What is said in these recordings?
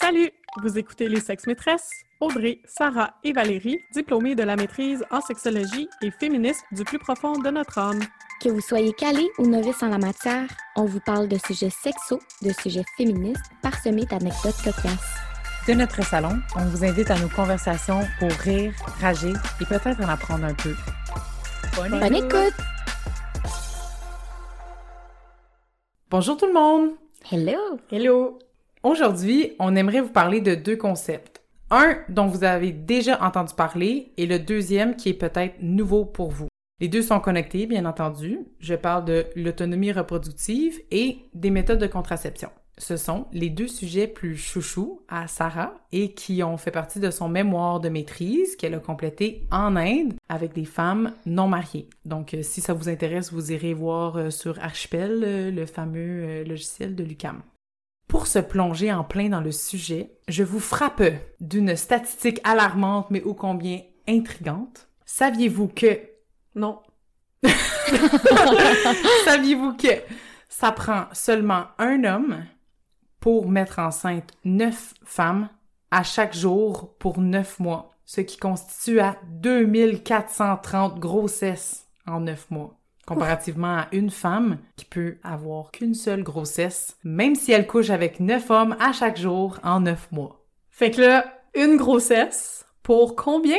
Salut! Vous écoutez Les Sexes Maîtresses? Audrey, Sarah et Valérie, diplômées de la maîtrise en sexologie et féministes du plus profond de notre âme. Que vous soyez calé ou novice en la matière, on vous parle de sujets sexos, de sujets féministes, parsemés d'anecdotes cocasses. De notre salon, on vous invite à nos conversations pour rire, rager et peut-être en apprendre un peu. Bonne écoute! Bonjour tout le monde! Hello! Hello! Aujourd'hui, on aimerait vous parler de deux concepts. Un dont vous avez déjà entendu parler et le deuxième qui est peut-être nouveau pour vous. Les deux sont connectés, bien entendu. Je parle de l'autonomie reproductive et des méthodes de contraception. Ce sont les deux sujets plus chouchous à Sarah et qui ont fait partie de son mémoire de maîtrise qu'elle a complété en Inde avec des femmes non mariées. Donc, euh, si ça vous intéresse, vous irez voir euh, sur Archipel, euh, le fameux logiciel de l'UCAM. Pour se plonger en plein dans le sujet, je vous frappe d'une statistique alarmante mais ô combien intrigante. Saviez-vous que... Non. Saviez-vous que ça prend seulement un homme pour mettre enceinte neuf femmes à chaque jour pour neuf mois, ce qui constitue à 2430 grossesses en neuf mois? Comparativement à une femme qui peut avoir qu'une seule grossesse, même si elle couche avec neuf hommes à chaque jour en neuf mois. Fait que là, une grossesse pour combien?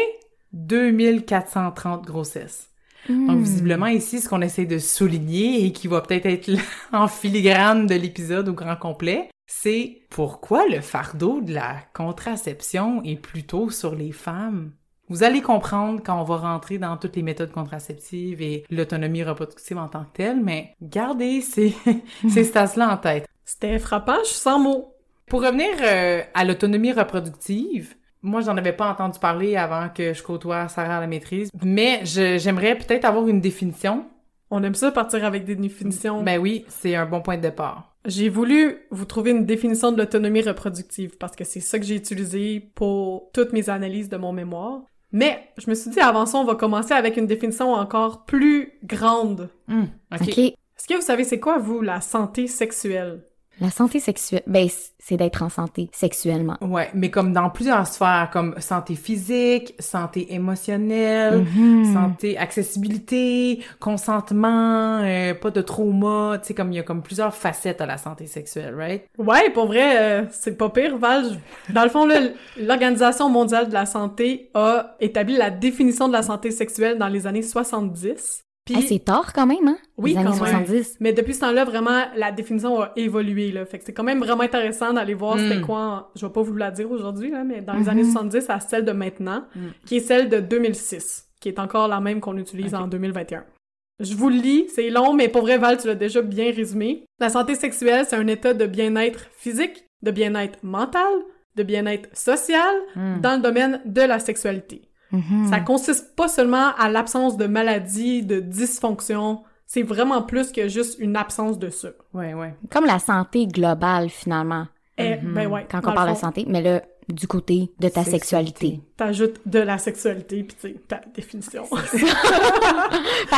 2430 grossesses. Donc, Hmm. visiblement, ici, ce qu'on essaie de souligner et qui va peut-être être en filigrane de l'épisode au grand complet, c'est pourquoi le fardeau de la contraception est plutôt sur les femmes? Vous allez comprendre quand on va rentrer dans toutes les méthodes contraceptives et l'autonomie reproductive en tant que telle, mais gardez ces, ces stats-là en tête. C'était frappant, je suis sans mots. Pour revenir euh, à l'autonomie reproductive, moi, j'en avais pas entendu parler avant que je côtoie Sarah à la maîtrise, mais j'aimerais peut-être avoir une définition. On aime ça partir avec des définitions. Ben oui, c'est un bon point de départ. J'ai voulu vous trouver une définition de l'autonomie reproductive parce que c'est ça que j'ai utilisé pour toutes mes analyses de mon mémoire. Mais je me suis dit, avant ça, on va commencer avec une définition encore plus grande. Ok. OK. Est-ce que vous savez c'est quoi, vous, la santé sexuelle? La santé sexuelle, ben, c'est d'être en santé sexuellement. Ouais, mais comme dans plusieurs sphères, comme santé physique, santé émotionnelle, Mhm. santé, accessibilité, consentement, euh, pas de trauma, tu sais, comme il y a comme plusieurs facettes à la santé sexuelle, right? Ouais, pour vrai, euh, c'est pas pire, Val. Dans le fond, là, l'Organisation mondiale de la santé a établi la définition de la santé sexuelle dans les années 70. Puis, Hey, c'est tard quand même, hein? Oui, Les années quand même. 70. mais depuis ce temps-là, vraiment, la définition a évolué, là. Fait que c'est quand même vraiment intéressant d'aller voir Mm. c'était quoi, en- je vais pas vous la dire aujourd'hui, là, mais dans les Mhm. années 70 à celle de maintenant, Mm. qui est celle de 2006, qui est encore la même qu'on utilise en 2021. Je vous le lis, c'est long, mais pour vrai, Val, tu l'as déjà bien résumé. La santé sexuelle, c'est un état de bien-être physique, de bien-être mental, de bien-être social Hum. dans le domaine de la sexualité. Mhm. Ça consiste pas seulement à l'absence de maladie, de dysfonction, c'est vraiment plus que juste une absence de ça. Ouais, ouais. Comme la santé globale, finalement, Eh, Mhm. ben ouais, quand on parle le de santé, mais là, du côté de ta Sexualité. sexualité. T'ajoutes de la sexualité, puis tu sais, ta définition. fait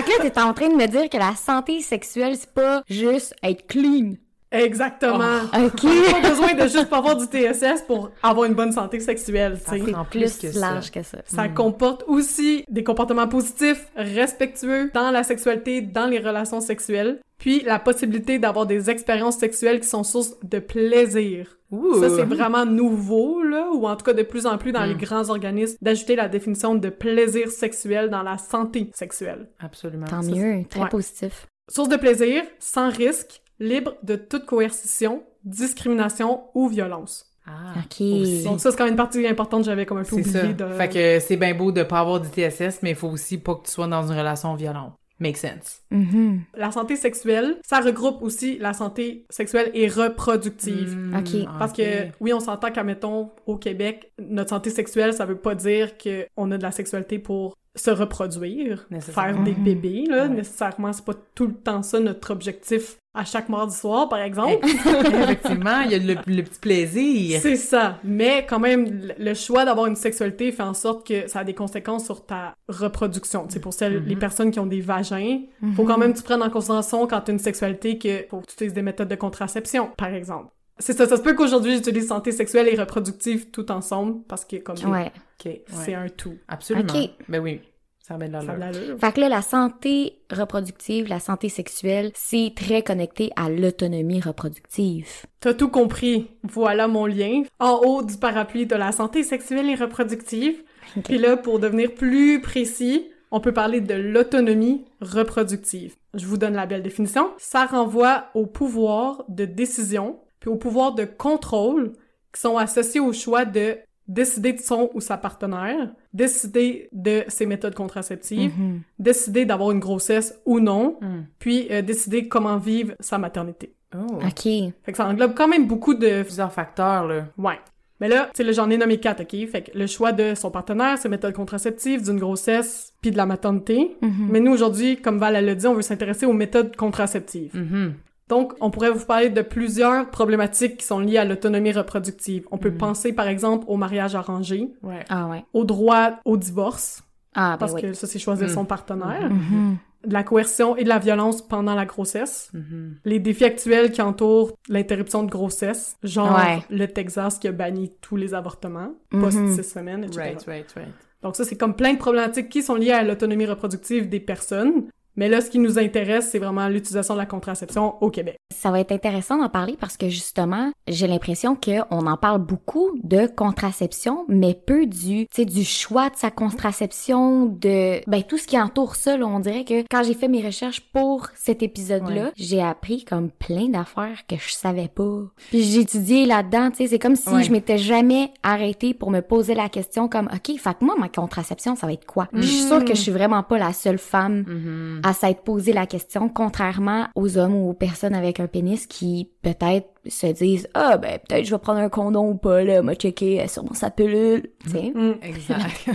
que là, t'es en train de me dire que la santé sexuelle, c'est pas juste être clean. Exactement. OK? Pas besoin de juste pas avoir du TSS pour avoir une bonne santé sexuelle, tu sais. Ça C'est prend plus, plus que ça. large que ça. Ça comporte aussi des comportements positifs, respectueux dans la sexualité, dans les relations sexuelles, puis la possibilité d'avoir des expériences sexuelles qui sont source de plaisir. Ouh. Ça, c'est vraiment nouveau, là, ou en tout cas de plus en plus dans Mm. les grands organismes, d'ajouter la définition de plaisir sexuel dans la santé sexuelle. Absolument. Tant Ça, mieux, très ouais. positif. Source de plaisir, sans risque, libre de toute coercition, discrimination ou violence. Ah. OK. aussi. Donc ça, c'est quand même une partie importante, j'avais comme un peu C'est ça. oublié de... Fait que c'est bien beau de pas avoir du TSS, mais il faut aussi pas que tu sois dans une relation violente. Make sense. Mhm. La santé sexuelle, ça regroupe aussi la santé sexuelle et reproductive. Mm, Ok. Parce que, oui, on s'entend qu'à, mettons, au Québec, notre santé sexuelle, ça veut pas dire que on a de la sexualité pour se reproduire, faire des bébés, là. Ouais. Nécessairement, c'est pas tout le temps ça notre objectif à chaque mardi soir, par exemple. Effectivement, il y a le, le petit plaisir. C'est ça. Mais quand même, le- choix d'avoir une sexualité fait en sorte que ça a des conséquences sur ta reproduction. Tu sais, pour celles, Mhm. les personnes qui ont des vagins, faut Mhm. quand même que tu prennes en considération quand tu as une sexualité que faut que tu utilises des méthodes de contraception, par exemple. C'est ça, ça se peut qu'aujourd'hui j'utilise santé sexuelle et reproductive tout ensemble parce que comme Ouais. OK. ouais. c'est un tout. Absolument. OK. Ben oui, ça remet de Ça a l'allure. Fait que là, la santé reproductive, la santé sexuelle, c'est très connecté à l'autonomie reproductive. T'as tout compris. Voilà mon lien. En haut du parapluie de la santé sexuelle et reproductive. Puis là, pour devenir plus précis, on peut parler de l'autonomie reproductive. Je vous donne la belle définition. Ça renvoie au pouvoir de décision, puis au pouvoir de contrôle qui sont associés au choix de décider de son ou sa partenaire, décider de ses méthodes contraceptives, Mhm. décider d'avoir une grossesse ou non, Hmm. puis euh, décider comment vivre sa maternité. Oh. OK. Fait que ça englobe quand même beaucoup de Plusieurs facteurs, là. Ouais. Mais là, tu sais, j'en ai nommé quatre, OK? Fait que le choix de son partenaire, ses méthodes contraceptives, d'une grossesse, puis de la maternité. Mhm. Mais nous, aujourd'hui, comme Val elle l'a dit, on veut s'intéresser aux méthodes contraceptives. Mhm. Donc, on pourrait vous parler de plusieurs problématiques qui sont liées à l'autonomie reproductive. On peut Mhm. penser, par exemple, au mariage arrangé, Ouais. Ah ouais. au droit au divorce, Ah, ben parce oui. que ça, c'est choisir Mhm. son partenaire, Mhm. de la coercion et de la violence pendant la grossesse, Mhm. les défis actuels qui entourent l'interruption de grossesse, genre Ouais. le Texas qui a banni tous les avortements, Mhm. post-six semaines, etc. Right, right, right. Donc ça, c'est comme plein de problématiques qui sont liées à l'autonomie reproductive des personnes. Mais là, ce qui nous intéresse, c'est vraiment l'utilisation de la contraception au Québec. Ça va être intéressant d'en parler parce que justement, j'ai l'impression qu'on en parle beaucoup de contraception, mais peu du, tu sais, du choix de sa contraception, de, ben, tout ce qui entoure ça, là, on dirait que quand j'ai fait mes recherches pour cet épisode-là, Ouais. j'ai appris comme plein d'affaires que je savais pas. Puis j'ai étudié là-dedans, tu sais, c'est comme si Ouais. je m'étais jamais arrêtée pour me poser la question comme, OK, fait que moi, ma contraception, ça va être quoi? Puis Je suis sûre que je suis vraiment pas la seule femme Mhm. À s'être posé la question, contrairement aux hommes ou aux personnes avec un pénis qui peut-être se disent ah ben peut-être je vais prendre un condom ou pas là, m'a checké euh, sur mon sa pilule, tu sais. Mm. Exact.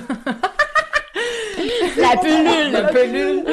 La pilule. La pilule.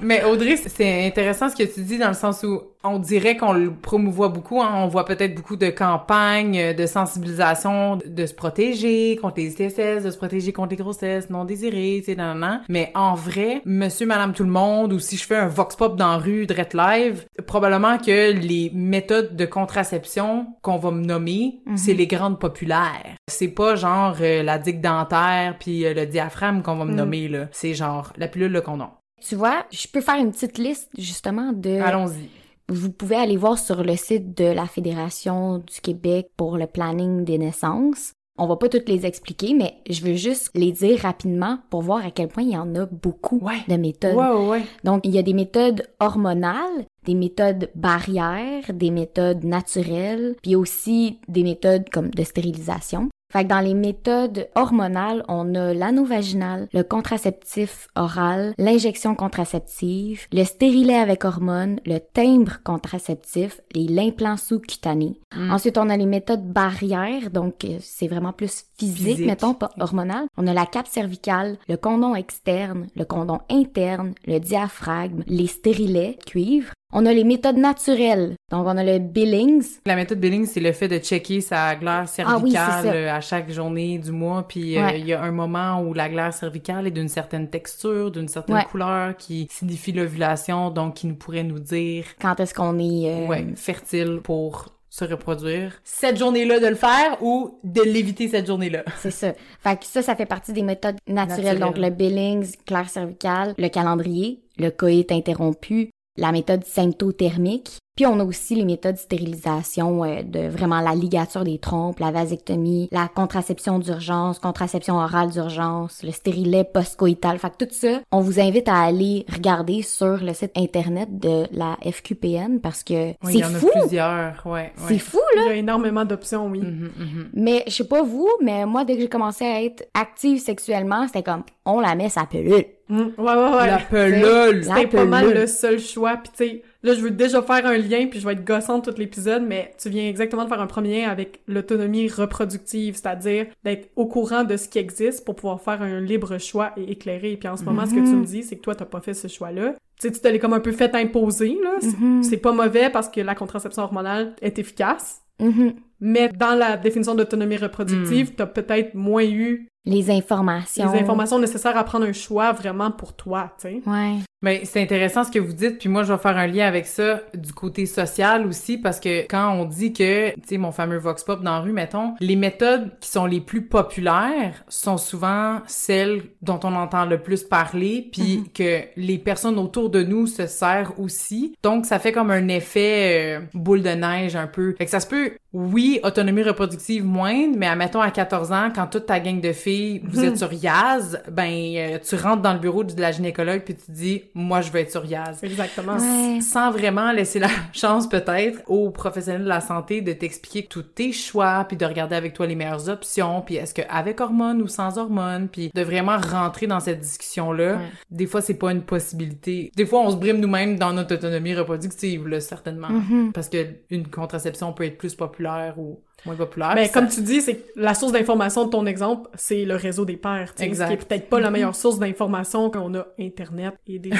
Mais Audrey, c'est intéressant ce que tu dis dans le sens où on dirait qu'on le promouvoit beaucoup. hein. On voit peut-être beaucoup de campagnes euh, de sensibilisation de se protéger contre les ITSS, de se protéger contre les grossesses non désirées, tu sais, nan, nan. Mais en vrai, monsieur, madame, tout le monde, ou si je fais un vox pop dans la rue, direct live, probablement que les méthodes de contraception qu'on va me nommer, Mhm. c'est les grandes populaires. C'est pas genre euh, la digue dentaire puis euh, le diaphragme qu'on va me Mm. nommer, là. C'est genre la pilule, le condom. Tu vois, je peux faire une petite liste justement de Allons-y. vous pouvez aller voir sur le site de la Fédération du Québec pour le planning des naissances. On va pas toutes les expliquer, mais je veux juste les dire rapidement pour voir à quel point il y en a beaucoup Ouais. de méthodes. Ouais, ouais, ouais. Donc, il y a des méthodes hormonales, des méthodes barrières, des méthodes naturelles, puis aussi des méthodes comme de stérilisation. Fait que dans les méthodes hormonales, on a l'anneau vaginal, le contraceptif oral, l'injection contraceptive, le stérilet avec hormones, le timbre contraceptif et l'implant sous-cutané. Mm. Ensuite, on a les méthodes barrières, donc euh, c'est vraiment plus physique, Physique. mettons, pas hormonal. On a la cape cervicale, le condom externe, le condom interne, le diaphragme, les stérilets, cuivre. On a les méthodes naturelles. Donc, on a le Billings. La méthode Billing, c'est le fait de checker sa glaire Ah oui, cervicale euh, à chaque journée du mois. Puis euh, il y a un moment où la glaire cervicale est d'une certaine texture, d'une certaine Ouais. couleur qui signifie l'ovulation, donc qui nous pourrait nous dire Quand est-ce qu'on est... euh, ouais, fertile pour se reproduire. Cette journée-là de le faire ou de l'éviter cette journée-là. C'est ça. Fait que ça, ça fait partie des méthodes naturelles. Naturelles. Donc, le Billings, clair cervicale, le calendrier, le coït interrompu, la méthode symptothermique. Puis on a aussi les méthodes de stérilisation euh, de vraiment la ligature des trompes, la vasectomie, la contraception d'urgence, contraception orale d'urgence, le stérilet post-coïtal. Fait que tout ça, on vous invite à aller regarder sur le site internet de la FQPN parce que Oui, il c'est y en fou. a plusieurs, ouais. C'est fou, là. Il y a énormément d'options, oui. Mhm, mhm. Mais je sais pas vous, mais moi, dès que j'ai commencé à être active sexuellement, c'était comme, on la met sa pilule. Mm. Ouais, ouais, ouais. La pelule! C'était pas mal pelule. le seul choix. Puis tu sais, là, je veux déjà faire un lien, puis je vais être gossante tout l'épisode, mais tu viens exactement de faire un premier lien avec l'autonomie reproductive, c'est-à-dire d'être au courant de ce qui existe pour pouvoir faire un libre choix et éclairé. Puis en ce moment, ce que tu Mhm. me dis, c'est que toi, t'as pas fait ce choix-là. Tu sais, tu te l'es comme un peu fait imposer, là. C'est- Mhm. C'est pas mauvais parce que la contraception hormonale est efficace. Mhm. Mais dans la définition d'autonomie reproductive, t'as peut-être moins eu Les informations. Les informations nécessaires à prendre un choix vraiment pour toi, tu sais. Ouais. Mais c'est intéressant ce que vous dites, puis moi je vais faire un lien avec ça du côté social aussi, parce que quand on dit que, tu sais, mon fameux vox pop dans la rue, mettons, les méthodes qui sont les plus populaires sont souvent celles dont on entend le plus parler, puis Mhm. que les personnes autour de nous se servent aussi. Donc ça fait comme un effet euh, boule de neige un peu. Fait que ça se peut, oui, autonomie reproductive moindre, mais admettons à 14 ans, quand toute ta gang de filles, vous Mhm. êtes sur Yaz, ben euh, tu rentres dans le bureau de la gynécologue puis tu dis moi je veux être sur Yaz. Exactement. Ouais. Sans vraiment laisser la chance peut-être aux professionnels de la santé de t'expliquer tous tes choix puis de regarder avec toi les meilleures options puis est-ce que avec hormones ou sans hormones puis de vraiment rentrer dans cette discussion là. Ouais. Des fois c'est pas une possibilité. Des fois on se brime nous-mêmes dans notre autonomie reproductive là certainement Mhm. parce que une contraception peut être plus populaire ou moins populaire. Mais puis comme tu dis, c'est que la source d'information de ton exemple, c'est le réseau des pères, tu sais, Exact. ce qui est peut-être pas la meilleure source d'information qu'on a Internet et des sites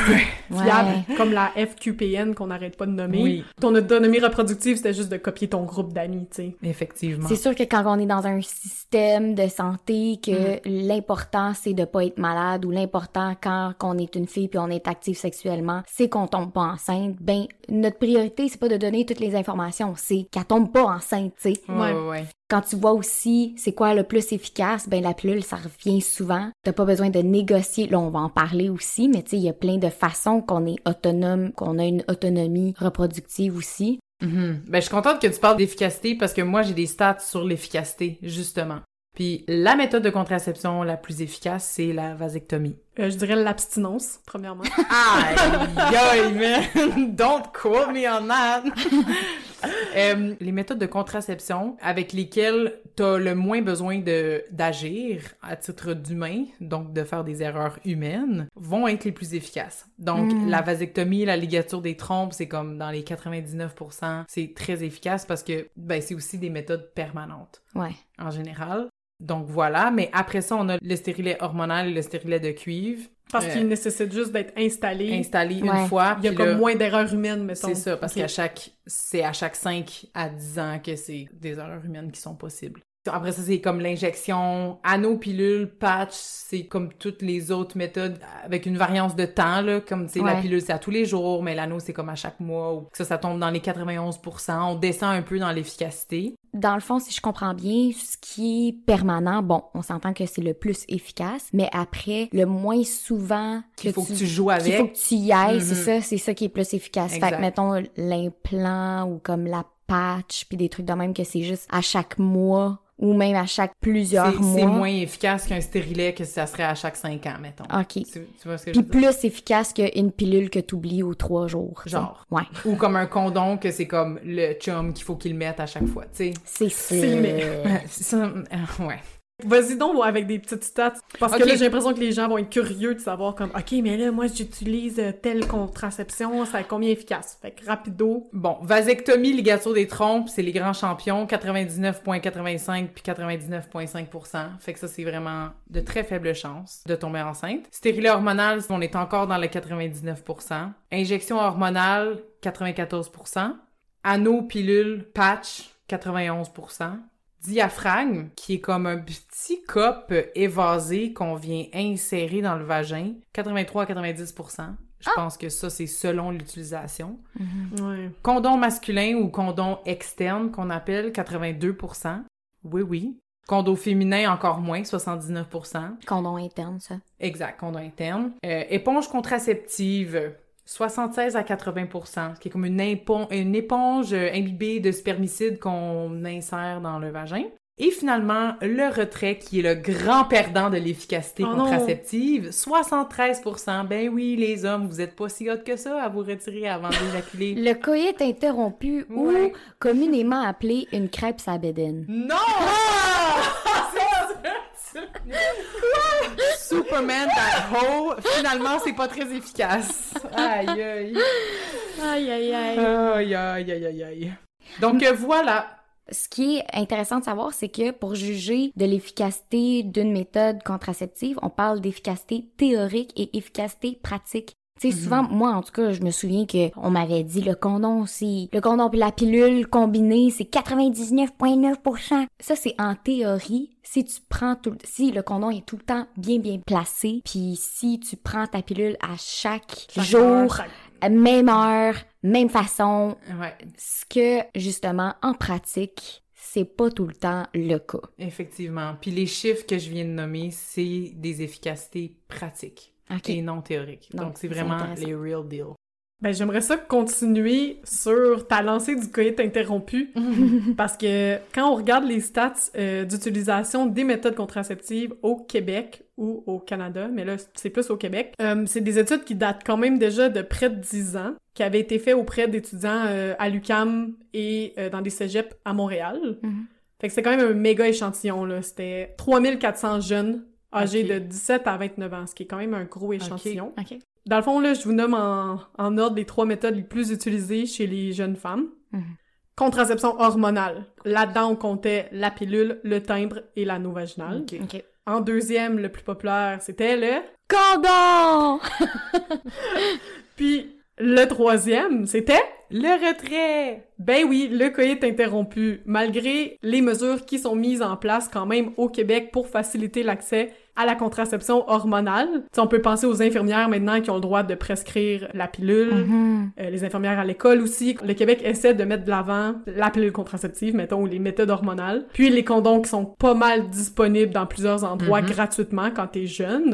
Ouais. fiables comme la FQPN qu'on n'arrête pas de nommer. Oui. Ton autonomie reproductive, c'était juste de copier ton groupe d'amis, tu sais. effectivement. C'est sûr que quand on est dans un système de santé, que Mm. l'important c'est de pas être malade ou l'important quand on est une fille puis on est active sexuellement, c'est qu'on tombe pas enceinte. Ben notre priorité c'est pas de donner toutes les informations, c'est qu'elle tombe pas enceinte, tu sais. Ouais, ouais, ouais. Quand tu vois aussi c'est quoi le plus efficace, ben la pilule ça revient souvent. T'as pas besoin de négocier. Là on va en parler aussi, mais tu sais il y a plein de façons qu'on est autonome, qu'on a une autonomie reproductive aussi. Mhm. Ben, je suis contente que tu parles d'efficacité parce que moi, j'ai des stats sur l'efficacité, justement. Puis la méthode de contraception la plus efficace, c'est la vasectomie. Euh, je dirais l'abstinence, premièrement. Aïe, aïe, man! Don't quote me on that! Euh, les méthodes de contraception avec lesquelles t'as le moins besoin de d'agir à titre d'humain, donc de faire des erreurs humaines, vont être les plus efficaces. Donc, Mm. la vasectomie, la ligature des trompes, c'est comme dans les 99%, c'est très efficace parce que, ben, c'est aussi des méthodes permanentes Ouais. en général. Donc voilà, mais après ça, on a le stérilet hormonal et le stérilet de cuivre Parce Euh, qu'il nécessite juste d'être installé. installés Ouais. une fois. Il y a comme là, moins d'erreurs humaines, mettons. C'est ça, parce qu'à chaque, c'est à chaque 5 à 10 ans que c'est des erreurs humaines qui sont possibles. Après ça, c'est comme l'injection, anneau, pilule, patch, c'est comme toutes les autres méthodes avec une variance de temps, là, comme, tu sais, la Ouais. pilule, c'est à tous les jours, mais l'anneau, c'est comme à chaque mois, ou ça, ça tombe dans les 91%, on descend un peu dans l'efficacité. Dans le fond, si je comprends bien, ce qui est permanent, bon, on s'entend que c'est le plus efficace, mais après, le moins souvent Qu'il faut que tu joues avec. qu'il faut que tu y ailles, c'est ça, c'est ça qui est plus efficace. Fait que, mettons, l'implant ou comme la patch, puis des trucs de même que c'est juste à chaque mois ou même à chaque plusieurs mois. c'est moins efficace qu'un stérilet que ça serait à chaque 5 ans, mettons. OK. Tu, tu vois ce que je Puis veux dire? plus efficace qu'une pilule que t'oublies aux trois jours. Genre. Ouais. Ou comme un condom que c'est comme le chum qu'il faut qu'il mette à chaque fois, tu sais. C'est ça. C'est euh, ouais. Vas-y donc avec des petites stats. Parce que là, j'ai l'impression que les gens vont être curieux de savoir comme, OK, mais là, moi, j'utilise euh, telle contraception, ça est combien efficace? Fait que rapido. Bon, vasectomie, ligature des trompes, c'est les grands champions, 99,85 puis 99,5% Fait que ça, c'est vraiment de très faibles chances de tomber enceinte. Stérilet hormonal, on est encore dans le 99% Injection hormonale, 94% Anneau, pilule, patch, 91 Diaphragme, qui est comme un petit cop évasé qu'on vient insérer dans le vagin, 83 à 90% Je pense que ça, c'est selon l'utilisation. Ouais. Condom masculin ou condom externe qu'on appelle 82% Oui, oui. Condom féminin encore moins, 79% Condom interne, ça. Exact, condom interne. Euh, éponge contraceptive, 76 à 80% ce qui est comme une, éponge euh, imbibée de spermicide qu'on insère dans le vagin. Et finalement, le retrait, qui est le grand perdant de l'efficacité Oh contraceptive, 73% Ben oui, les hommes, vous êtes pas si hot que ça à vous retirer avant d'éjaculer. Le coït interrompu Ouais. ou communément appelé une crêpe sabédine. Non! C'est ça! Superman that hoe, finalement, c'est pas très efficace. Aïe, aïe. Aïe, aïe, aïe. Aïe, aïe, aïe, aïe, aïe. Donc, euh, voilà. Ce qui est intéressant de savoir, c'est que pour juger de l'efficacité d'une méthode contraceptive, on parle d'efficacité théorique et efficacité pratique. Tu sais, souvent, moi, en tout cas, je me souviens que on m'avait dit le condom, c'est le condom puis la pilule combinée, c'est 99,9%. Ça, c'est en théorie. Si tu prends tout, si le condom est tout le temps bien bien placé, puis si tu prends ta pilule à chaque, Chaque jour, heure, chaque- à même heure, même façon, Ouais, ce que justement en pratique, c'est pas tout le temps le cas. effectivement. Puis les chiffres que je viens de nommer, c'est des efficacités pratiques Ok. et non théoriques. Donc, c'est vraiment les real deal. Ben, j'aimerais ça continuer sur ta lancée du coït interrompu, parce que quand on regarde les stats euh, d'utilisation des méthodes contraceptives au Québec ou au Canada, mais là, c'est plus au Québec, euh, c'est des études qui datent quand même déjà de près de 10 ans, qui avaient été faites auprès d'étudiants euh, à l'UQAM et euh, dans des cégeps à Montréal. Fait que c'était quand même un méga échantillon, là. C'était 3400 jeunes âgés de 17 à 29 ans, ce qui est quand même un gros échantillon. Ok. Dans le fond, là, je vous nomme en, en ordre les trois méthodes les plus utilisées chez les jeunes femmes. Mhm. Contraception hormonale. Là-dedans, on comptait la pilule, le timbre et l'anneau vaginal. En deuxième, le plus populaire, c'était le... Condom! Puis le troisième, c'était... Le retrait! Ben oui, le coït interrompu, malgré les mesures qui sont mises en place quand même au Québec pour faciliter l'accès à la contraception hormonale. T'sais, on peut penser aux infirmières maintenant qui ont le droit de prescrire la pilule, Mhm. Euh, les infirmières à l'école aussi. Le Québec essaie de mettre de l'avant la pilule contraceptive, mettons, ou les méthodes hormonales. Puis les condoms qui sont pas mal disponibles dans plusieurs endroits Mhm. gratuitement quand t'es jeune.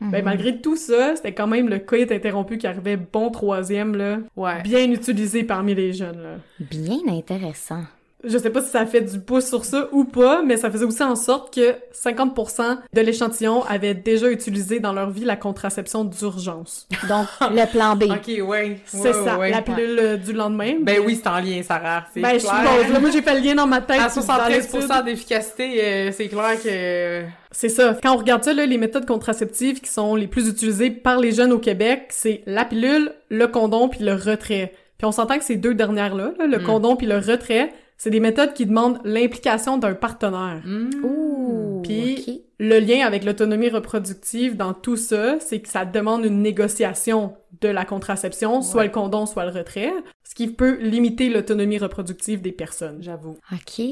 Mhm. Ben, Mhm. malgré tout ça, c'était quand même le coït interrompu qui arrivait bon troisième, là. Ouais. Bien utilisé parmi les jeunes, là. Bien intéressant. Je sais pas si ça fait du pouce sur ça ou pas, mais ça faisait aussi en sorte que 50% de l'échantillon avaient déjà utilisé dans leur vie la contraception d'urgence. Donc, le plan B. Ok, ouais. C'est Ouais, ça, ouais. la pilule euh, du lendemain. Ben oui, c'est en lien, Sarah. C'est Ben, je clair. suppose. Là, moi, j'ai fait le lien dans ma tête. À puis dans 73% l'étude. d'efficacité, euh, c'est clair que... C'est ça. Quand on regarde ça, là, les méthodes contraceptives qui sont les plus utilisées par les jeunes au Québec, c'est la pilule, le condom puis le retrait. Puis on s'entend que ces deux dernières-là, là, le Mm. condom puis le retrait, c'est des méthodes qui demandent l'implication d'un partenaire. Mm. Ouh, Puis-. Le lien avec l'autonomie reproductive dans tout ça, c'est que ça demande une négociation de la contraception, soit le condom, soit le retrait, ce qui peut limiter l'autonomie reproductive des personnes. J'avoue. OK.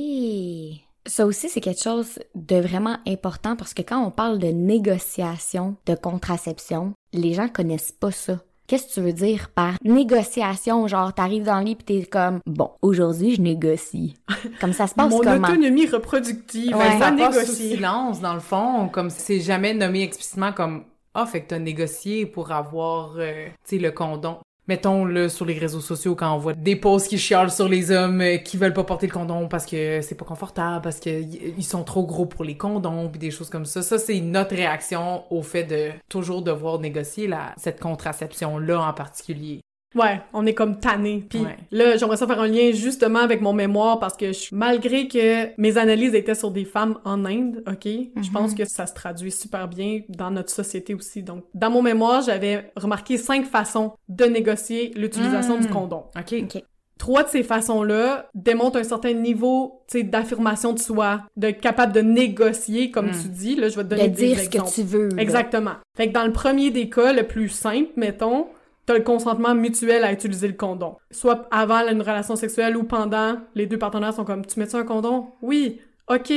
Ça aussi, c'est quelque chose de vraiment important parce que quand on parle de négociation de contraception, les gens connaissent pas ça. Qu'est-ce que tu veux dire par négociation? Genre, t'arrives dans le lit pis t'es comme, bon, aujourd'hui, je négocie. Comme ça se passe Mon comment? autonomie reproductive, Ouais. ça passe sous silence, dans le fond, comme si c'est jamais nommé explicitement comme « Ah, fait que t'as négocié pour avoir, euh, tu sais, le condom. » Mettons, là, sur les réseaux sociaux, quand on voit des posts qui chialent sur les hommes euh, qui veulent pas porter le condom parce que c'est pas confortable, parce que ils sont trop gros pour les condoms, puis des choses comme ça. Ça, c'est notre réaction au fait de toujours devoir négocier la, cette contraception-là en particulier. Ouais, on est comme tanné. Puis Ouais. là, j'aimerais ça faire un lien justement avec mon mémoire parce que je- malgré que mes analyses étaient sur des femmes en Inde, ok, je pense que ça se traduit super bien dans notre société aussi. Donc, dans mon mémoire, j'avais remarqué cinq façons de négocier l'utilisation Mm. du condom. OK? OK. Trois de ces façons-là démontrent un certain niveau, tu sais, d'affirmation de soi, de être capable de négocier, comme Mm. tu dis. Là, je vais te De donner des dire ce que tu veux. là. Exactement. Fait que dans le premier des cas, le plus simple, mettons, t'as le consentement mutuel à utiliser le condom. Soit avant une relation sexuelle ou pendant, les deux partenaires sont comme, tu mets-tu un condom? Oui. OK.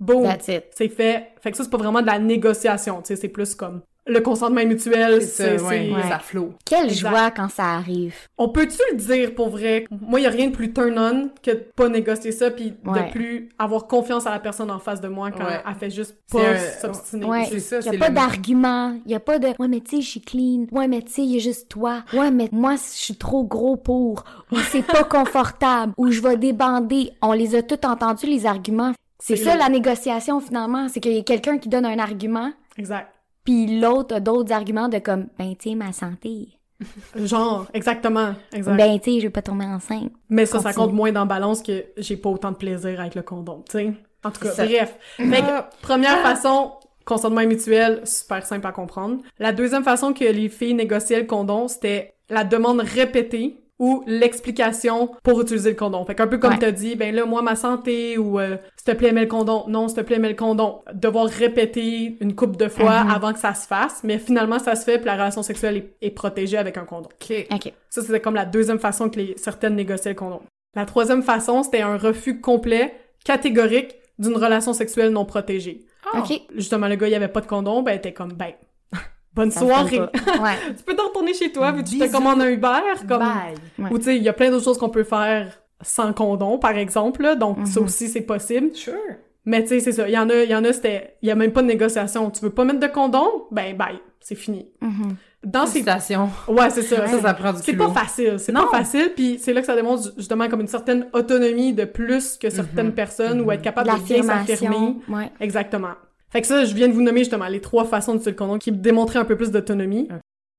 Boom. That's it. C'est fait. Fait que ça, c'est pas vraiment de la négociation, tu sais, c'est plus comme le consentement mutuel, C'est ça, ouais, ça flot. Quelle Exact. joie quand ça arrive. On peut-tu le dire pour vrai? Moi, y a rien de plus turn-on que de pas négocier ça puis Ouais. de plus avoir confiance à la personne en face de moi quand Ouais. elle fait juste C'est pas s'obstiner. Ouais. C'est ça, Y a pas d'argument, y a pas de ouais mais tu sais je suis clean, ouais mais tu sais y a juste toi, ouais mais moi je suis trop gros pour, ou c'est pas confortable, ou je vais débander. On les a tous entendus les arguments. C'est C'est ça le- la négociation finalement, c'est qu'il y a quelqu'un qui donne un argument, Exact. Puis l'autre a d'autres arguments de comme ben tu sais ma santé, Genre, exactement. Exact. ben tu sais je vais pas tomber enceinte. Mais ça, ça compte moins dans balance que j'ai pas autant de plaisir avec le condom, tu sais. En tout cas, C'est ça. bref. Fait que, Ah. première façon, consentement mutuel, super simple à comprendre. La deuxième façon que les filles négociaient le condom, c'était la demande répétée ou l'explication pour utiliser le condom. Fait qu'un peu comme Ouais. t'as dit, ben là, moi, ma santé, ou euh, s'il te plaît, mets le condom, non, s'il te plaît, mets le condom. Devoir répéter une couple de fois Mhm. avant que ça se fasse, mais finalement, ça se fait, puis la relation sexuelle est, est protégée avec un condom. OK. OK. Ça, c'était comme la deuxième façon que les, certaines négociaient le condom. La troisième façon, c'était un refus complet, catégorique, d'une relation sexuelle non protégée. Ah. OK. Justement, le gars, il avait pas de condom, ben, t'es comme, ben, bonne Ça soirée. Ouais. tu peux t'en retourner chez toi, puis tu te commandes un Uber, comme... Bye. Ouais. Ou tu sais, il y a plein d'autres choses qu'on peut faire sans condom, par exemple, là, donc ça Mhm. aussi, c'est possible. Sure. Mais tu sais, c'est ça, il y en a, il y en a, c'était... Il y a même pas de négociation. Tu veux pas mettre de condom? Ben, bye, c'est fini. Mhm. Dans ces... Félicitations. Ouais, c'est ça. Ça, ça prend du C'est pas facile, c'est Non. pas facile, puis c'est là que ça démontre justement comme une certaine autonomie de plus que certaines Mhm. personnes ou être capable de bien s'affirmer. Ouais. Exactement. Fait que ça, je viens de vous nommer justement les trois façons d'utiliser le condom qui démontraient un peu plus d'autonomie.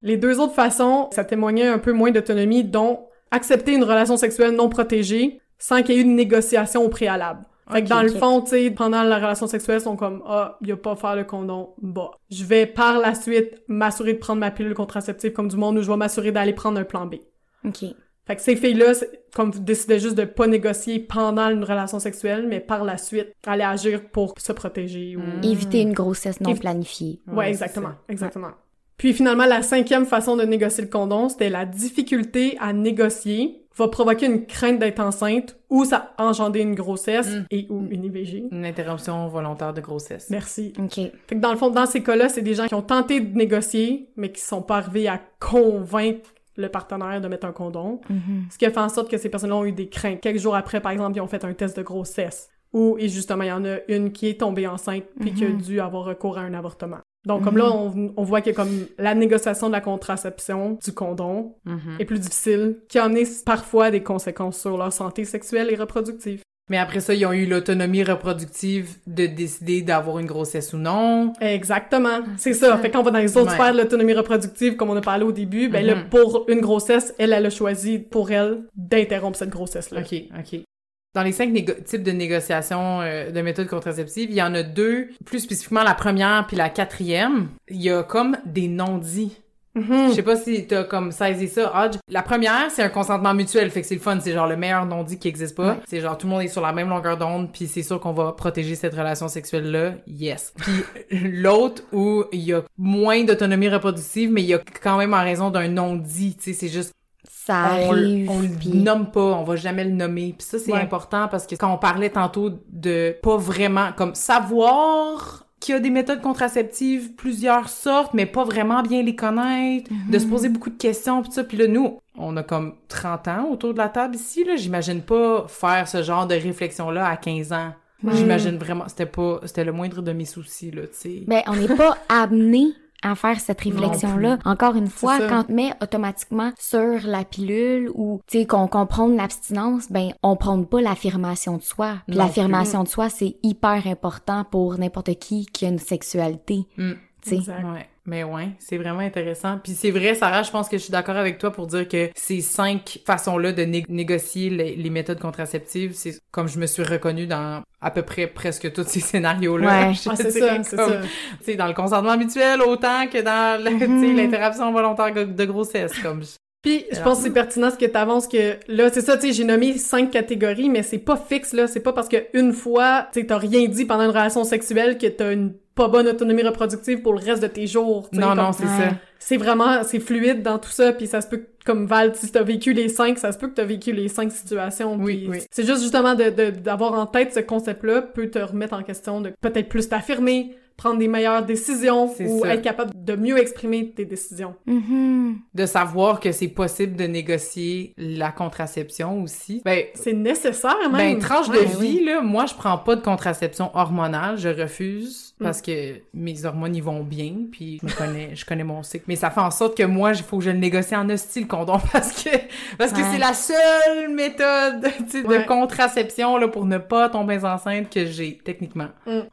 Les deux autres façons, ça témoignait un peu moins d'autonomie, dont accepter une relation sexuelle non protégée sans qu'il y ait eu de négociation au préalable. Fait que dans le fond, tu sais, pendant la relation sexuelle, ils sont comme « Ah, il a pas faire le condom, bah. Je vais par la suite m'assurer de prendre ma pilule contraceptive comme du monde ou je vais m'assurer d'aller prendre un plan B. » OK. Fait que ces filles-là, c'est- comme décidaient juste de pas négocier pendant une relation sexuelle, mais par la suite, aller agir pour se protéger ou... Mm. Éviter une grossesse non Évi- planifiée. Ouais, Ouais, exactement, exactement. Puis finalement, la cinquième façon de négocier le condom, c'était la difficulté à négocier va provoquer une crainte d'être enceinte ou ça engendrer une grossesse Mm. et ou une IVG. Une interruption volontaire de grossesse. Merci. OK. Fait que dans le fond, dans ces cas-là, c'est des gens qui ont tenté de négocier, mais qui sont pas arrivés à convaincre le partenaire de mettre un condom. Mhm. Ce qui a fait en sorte que ces personnes-là ont eu des craintes. Quelques jours après, par exemple, ils ont fait un test de grossesse. Ou, et justement, il y en a une qui est tombée enceinte puis qui a Mhm. dû avoir recours à un avortement. Donc, comme là, Mhm. on, on voit que comme la négociation de la contraception du condom est plus difficile, qui a amené parfois des conséquences sur leur santé sexuelle et reproductive. Mais après ça, ils ont eu l'autonomie reproductive de décider d'avoir une grossesse ou non. Exactement, c'est c'est ça. Fait qu'on va dans les autres Ouais. sphères de l'autonomie reproductive, comme on a parlé au début, ben là, Mhm. pour une grossesse, elle, elle a choisi pour elle d'interrompre cette grossesse-là. OK, OK. Dans les cinq types de négociations euh, de méthodes contraceptives, il y en a deux, plus spécifiquement la première puis la quatrième. Il y a comme des non-dits. Mhm. Je sais pas si t'as comme saisi ça, Hodge. La première, c'est un consentement mutuel, fait que c'est le fun, c'est genre le meilleur non-dit qui existe pas. C'est genre tout le monde est sur la même longueur d'onde, puis c'est sûr qu'on va protéger cette relation sexuelle-là, yes. Puis l'autre où il y a moins d'autonomie reproductive, mais il y a quand même en raison d'un non-dit, tu sais, c'est juste Ça on, arrive. on le nomme pas, on va jamais le nommer. Puis ça, c'est Ouais. important parce que quand on parlait tantôt de pas vraiment, comme savoir qu'il y a des méthodes contraceptives, plusieurs sortes, mais pas vraiment bien les connaître, de se poser beaucoup de questions, puis ça. Puis là, nous, on a comme 30 ans autour de la table ici, là. J'imagine pas faire ce genre de réflexion-là à 15 ans. J'imagine vraiment, c'était pas, c'était le moindre de mes soucis, là, tu sais. Ben, on n'est pas amené à faire cette réflexion-là. Encore une fois, quand on met automatiquement sur la pilule ou, tu sais, qu'on qu'on prône l'abstinence, ben, on prône pas l'affirmation de soi. L'affirmation de soi, c'est hyper important pour n'importe qui qui a une sexualité. Mm. Tu sais. Exact. Ouais, mais ouais, c'est vraiment intéressant. Puis c'est vrai, Sarah, je pense que je suis d'accord avec toi pour dire que ces cinq façons-là de né- négocier les, les méthodes contraceptives, c'est comme je me suis reconnue dans à peu près presque tous ces scénarios-là. Ouais. Ah, c'est ça, c'est ça. Tu sais, dans le consentement mutuel autant que dans tu Mhm. l'interruption volontaire de grossesse, comme je- Puis, je pense que c'est pertinent ce que t'avances que, là, c'est ça, tu sais, j'ai nommé cinq catégories, mais c'est pas fixe, là. C'est pas parce que une fois, tu t'as rien dit pendant une relation sexuelle que t'as une pas bonne autonomie reproductive pour le reste de tes jours. Non, comme- non, c'est Ouais. ça. C'est vraiment, c'est fluide dans tout ça, puis ça se peut, que, comme Val, si t'as vécu les cinq, ça se peut que t'as vécu les cinq situations. Oui, oui. C'est juste justement de, de- d'avoir en tête ce concept-là peut te remettre en question de peut-être plus t'affirmer, prendre des meilleures décisions ou ça. être capable de mieux exprimer tes décisions. Mhm. De savoir que c'est possible de négocier la contraception aussi. Ben, C'est nécessaire même. Ben, tranche Ouais. de vie, là, moi, je prends pas de contraception hormonale, je refuse, Mm. parce que mes hormones, ils vont bien, puis je me connais, je connais mon cycle. Mais ça fait en sorte que moi, il faut que je le négocie en hostie, le condom, parce que, parce que c'est la seule méthode, Ouais. de contraception, là, pour ne pas tomber enceinte que j'ai, techniquement.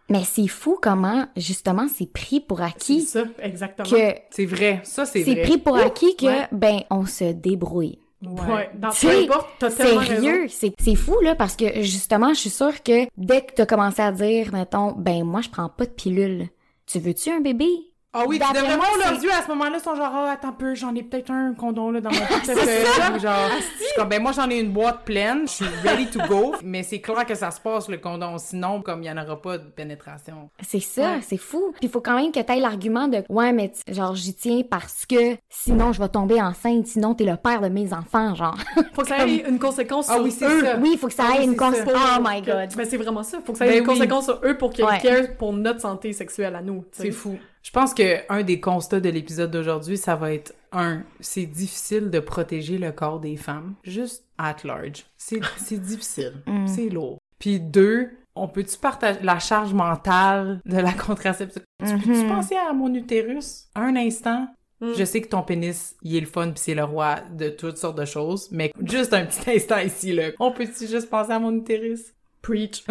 Mais c'est fou comment, justement, c'est pris pour C'est acquis ça, exactement. que C'est vrai, ça, c'est c'est pris pour acquis que, Ouais. ben, on se débrouille. Ouais, dans peu C'est- importe, t'as. Sérieux, c'est c'est fou là parce que justement, je suis sûre que dès que t'as commencé à dire mettons ben moi je prends pas de pilule. Tu veux-tu un bébé? Ah oui, tu devrais moi, voir leurs yeux à ce moment-là, ils sont genre, ah, attends un peu, j'en ai peut-être un condom là dans mon portefeuille. Ou genre, je suis comme, ben moi j'en ai une boîte pleine, je suis ready to go, mais c'est clair que ça se passe le condom, sinon, comme il y en aura pas de pénétration. C'est ça, Ouais. c'est fou. Puis il faut quand même que tu aies l'argument de ouais, mais genre j'y tiens parce que sinon je vais tomber enceinte, sinon t'es le père de mes enfants, genre. Faut que ça ait une conséquence Ah sur oui, c'est eux. ça. oui, il faut que ça Ah ait oui, une c'est cons- ça. Oh my que- god. Ben, c'est vraiment ça. Faut que ça ait Ben une oui. conséquence sur eux pour qu'ils Ouais. pour notre santé sexuelle à nous. C'est fou. Je pense que un des constats de l'épisode d'aujourd'hui, ça va être un, c'est difficile de protéger le corps des femmes, juste at large. C'est difficile, Mm. c'est lourd. Puis deux, on peut-tu partager la charge mentale de la contraception? Tu peux-tu Mhm. penser à mon utérus? Un instant? Mm. Je sais que ton pénis, il est le fun pis c'est le roi de toutes sortes de choses, mais juste un petit instant ici, là. On peut-tu juste penser à mon utérus? Preach.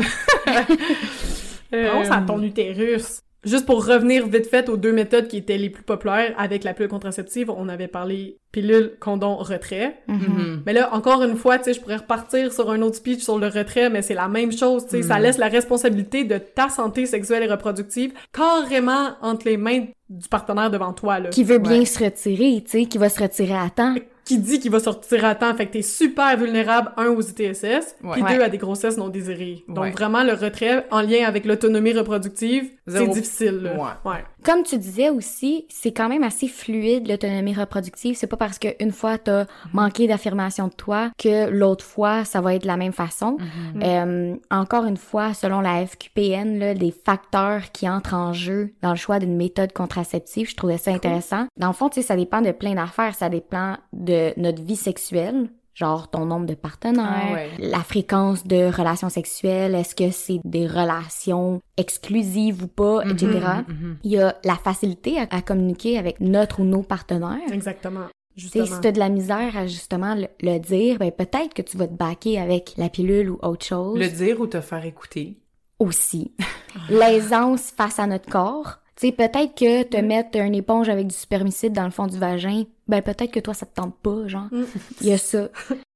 Euh, Pense à ton utérus. Juste pour revenir vite fait aux deux méthodes qui étaient les plus populaires avec la pilule contraceptive, on avait parlé pilule, condom, retrait. Mhm. Mhm. Mais là, encore une fois, tu sais, je pourrais repartir sur un autre speech sur le retrait, mais c'est la même chose, tu sais, ça Mm. laisse la responsabilité de ta santé sexuelle et reproductive carrément entre les mains du partenaire devant toi, là. Qui veut bien Ouais. se retirer, tu sais, qui va se retirer à temps. Qui dit qu'il va sortir à temps, fait que t'es super vulnérable, un, aux ITSS, puis deux, à des grossesses non désirées. Donc Ouais. vraiment, le retrait en lien avec l'autonomie reproductive, c'est difficile, là. Ouais. ouais. Comme tu disais aussi, c'est quand même assez fluide l'autonomie reproductive. C'est pas parce qu'une fois t'as manqué d'affirmation de toi que l'autre fois ça va être de la même façon. Mhm. Euh, encore une fois, selon la FQPN, là, les facteurs qui entrent en jeu dans le choix d'une méthode contraceptive, je trouvais ça intéressant. Dans le fond, tu sais, ça dépend de plein d'affaires. Ça dépend de notre vie sexuelle. Genre ton nombre de partenaires, Ah ouais. la fréquence de relations sexuelles, est-ce que c'est des relations exclusives ou pas, etc. Mhm, mhm. Il y a la facilité à, à communiquer avec notre ou nos partenaires. Exactement. Tu Justement. si t'as de la misère à justement le, le dire, ben peut-être que tu vas te baquer avec la pilule ou autre chose. Le dire ou te faire écouter. Aussi. L'aisance face à notre corps. Tu sais, peut-être que te mettre une éponge avec du supermicide dans le fond du vagin, ben peut-être que toi ça te tente pas, genre. Mm. Il y a ça.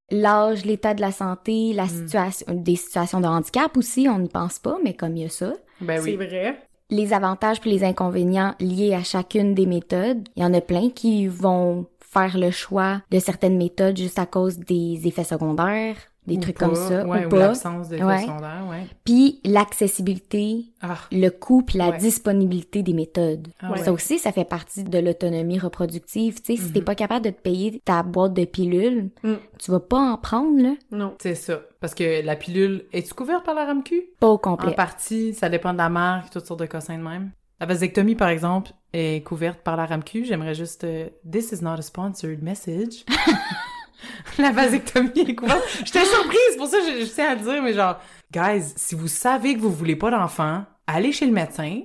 L'âge, l'état de la santé, la situation, des situations de handicap aussi, on n'y pense pas, mais comme il y a ça. Ben C'est vrai. les avantages puis les inconvénients liés à chacune des méthodes. Il y en a plein qui vont faire le choix de certaines méthodes juste à cause des effets secondaires, des Ou trucs pas, comme ça, ouais, ou ou pas. l'absence de Ouais. secondaire, ouais. Puis l'accessibilité, Ah, le coût puis la Ouais. disponibilité des méthodes. ah. Ça aussi, ça fait partie de l'autonomie reproductive. Tu sais, si t'es Mhm. pas capable de te payer ta boîte de pilules, Mm. tu vas pas en prendre, là. Non. C'est ça. Parce que la pilule, es-tu couverte par la RAMQ? Pas au En complet. partie, ça dépend de la marque, toutes sortes de cossins de même. La vasectomie, par exemple, est couverte par la RAMQ. J'aimerais juste... euh, This is not a sponsored message. la vasectomie est couverte. J'étais surprise, c'est pour ça que je, je tiens à le dire, mais genre... Guys, si vous savez que vous voulez pas d'enfant, allez chez le médecin,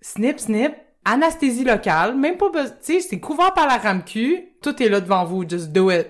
snip, snip, anesthésie locale, même pas besoin... Tu sais, c'est couvert par la RAMQ, tout est là devant vous, just do it.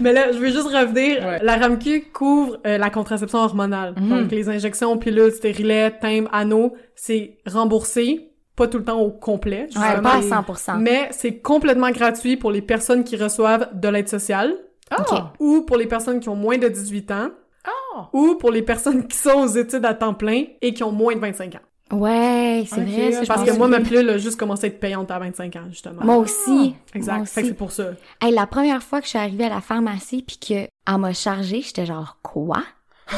Mais là, je veux juste revenir. Ouais. La RAMQ couvre euh, la contraception hormonale. Mhm. Donc, les injections, pilules, stérilets, timbres, anneaux, c'est remboursé. Pas tout le temps au complet, Ouais, pas à 100%. Mais c'est complètement gratuit pour les personnes qui reçoivent de l'aide sociale Ah! ou pour les personnes qui ont moins de 18 ans Ah! ou pour les personnes qui sont aux études à temps plein et qui ont moins de 25 ans. Ouais, c'est vrai. ça, Parce que moi, ma pilule a juste commencé à être payante à 25 ans, justement. Moi aussi. Exact. Moi Fait que aussi. c'est pour ça. Hey, la première fois que je suis arrivée à la pharmacie puis que elle m'a chargé, j'étais genre quoi?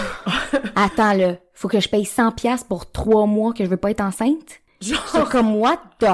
Attends là, faut que je paye 100 pièces pour trois mois que je veux pas être enceinte? Genre, C'est comme what the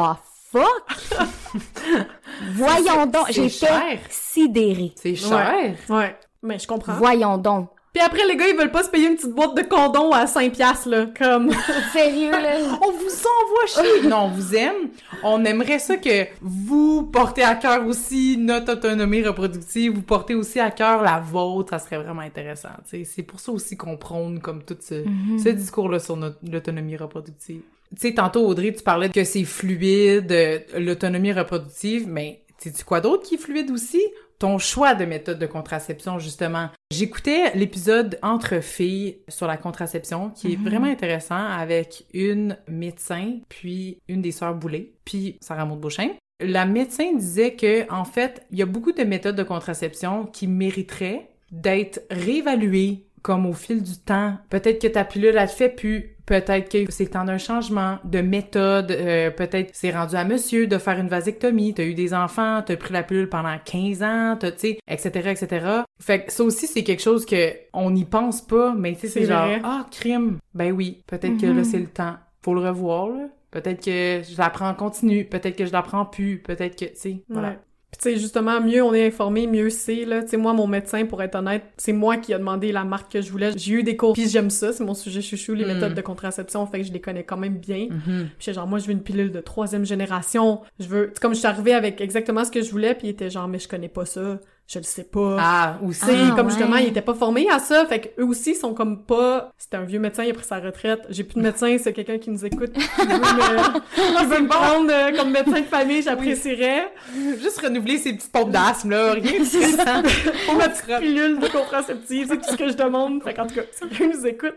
fuck? Voyons donc, c'est j'ai cher. été sidérée. C'est cher! ouais. Mais je comprends. Voyons donc. Puis après, les gars, ils veulent pas se payer une petite boîte de condoms à 5 piastres, là. Comme... Sérieux là On vous envoie chier! non, on vous aime. On aimerait ça que vous portez à cœur aussi notre autonomie reproductive, vous portez aussi à cœur la vôtre, ça serait vraiment intéressant. tu sais. C'est pour ça aussi qu'on prône comme tout ce, ce discours-là sur l'autonomie reproductive. Tu sais, tantôt, Audrey, tu parlais que c'est fluide, euh, l'autonomie reproductive, mais sais-tu quoi d'autre qui est fluide aussi? Ton choix de méthode de contraception, justement. J'écoutais l'épisode Entre filles sur la contraception, qui est vraiment intéressant, avec une médecin, puis une des sœurs Boulay, puis Sarah Maud Beauchamp. La médecin disait que, en fait, il y a beaucoup de méthodes de contraception qui mériteraient d'être réévaluées comme au fil du temps. Peut-être que ta pilule, elle te fait plus. Peut-être que c'est le temps d'un changement de méthode. Euh, peut-être c'est rendu à monsieur de faire une vasectomie. T'as eu des enfants, t'as pris la pilule pendant 15 ans, t'as, tu sais, etc., etc. Fait que ça aussi, c'est quelque chose que on n'y pense pas, mais tu sais, c'est genre, ah, crime. Ben oui, peut-être que là, c'est le temps. Faut le revoir, là. Peut-être que je la prends en continu. Peut-être que je la prends plus. Peut-être que, tu sais, voilà. Puis tu sais, justement, mieux on est informé, mieux c'est, là. Tu sais, moi, mon médecin, pour être honnête, c'est moi qui a demandé la marque que je voulais. J'ai eu des cours, puis j'aime ça, c'est mon sujet chouchou, les Mm. méthodes de contraception, fait que je les connais quand même bien. Mhm. Puis genre, moi, je veux une pilule de troisième génération. Je veux... Comme je suis arrivée avec exactement ce que je voulais, puis il était genre, mais je connais pas ça. Je le sais pas. Ah, aussi. Tu sais, Ah, comme ouais. justement, ils étaient pas formés à ça, fait que eux aussi sont comme pas... C'était un vieux médecin, il a pris sa retraite. J'ai plus de médecin, c'est quelqu'un qui nous écoute, qui veut me, qui veut me prendre euh, comme médecin de famille, j'apprécierais. Juste renouveler ces petites pompes d'asthme, là. Rien de stressant. Pour ma petite pilule de contraceptive, c'est tout ce que je demande. Fait qu'en tout cas, si quelqu'un nous écoute.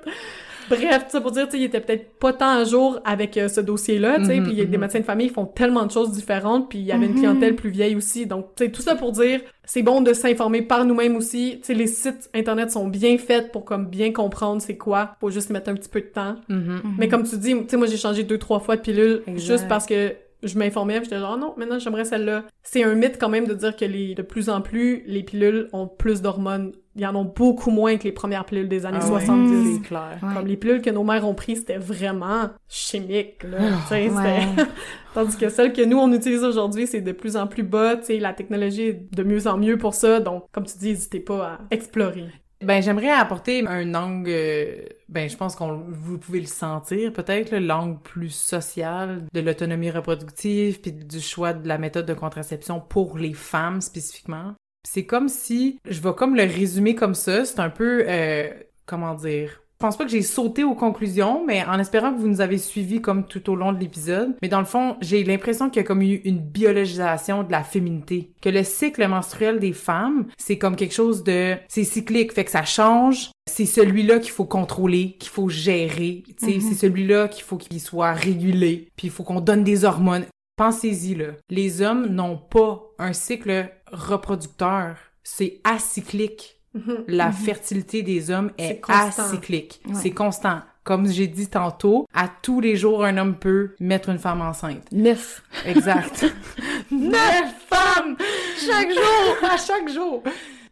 Bref, ça pour dire, tu sais, il était peut-être pas tant à jour avec euh, ce dossier-là, tu sais, Mhm, puis il y a des mhm. médecins de famille font tellement de choses différentes, puis il y avait une Mhm. clientèle plus vieille aussi. Donc, tu sais, tout ça pour dire, c'est bon de s'informer par nous-mêmes aussi. Tu sais, les sites internet sont bien faits pour comme bien comprendre c'est quoi. Faut juste mettre un petit peu de temps. Mhm. Mais comme tu dis, tu sais, moi j'ai changé deux trois fois de pilule Exact. juste parce que je m'informais, j'étais genre Ah non, maintenant j'aimerais celle-là. C'est un mythe quand même de dire que les de plus en plus les pilules ont plus d'hormones. Il y en ont beaucoup moins que les premières pilules des années Ah ouais, 70. C'est clair. Ouais. Comme les pilules que nos mères ont prises, c'était vraiment chimique, là. Ah, Ouais. Tandis que celles que nous, on utilise aujourd'hui, c'est de plus en plus bas, tu sais, la technologie est de mieux en mieux pour ça, donc, comme tu dis, n'hésitez pas à explorer. Ben, j'aimerais apporter un angle, euh, ben, je pense qu'on, vous pouvez le sentir, peut-être, l'angle plus social de l'autonomie reproductive puis du choix de la méthode de contraception pour les femmes spécifiquement. C'est comme si, je vais comme le résumer comme ça, c'est un peu, euh, comment dire, pense pas que j'ai sauté aux conclusions, mais en espérant que vous nous avez suivis comme tout au long de l'épisode. Mais dans le fond, j'ai l'impression qu'il y a comme eu une biologisation de la féminité. Que le cycle menstruel des femmes, c'est comme quelque chose de... C'est cyclique, fait que ça change. C'est celui-là qu'il faut contrôler, qu'il faut gérer. Tu sais, c'est celui-là qu'il faut qu'il soit régulé. Puis il faut qu'on donne des hormones. Pensez-y, là. Les hommes n'ont pas un cycle reproducteur. C'est acyclique la fertilité des hommes est, constant. acyclique. Ouais. C'est constant. Comme j'ai dit tantôt, à tous les jours, un homme peut mettre une femme enceinte. Neuf. Exact. Neuf femmes! Chaque jour! À chaque jour!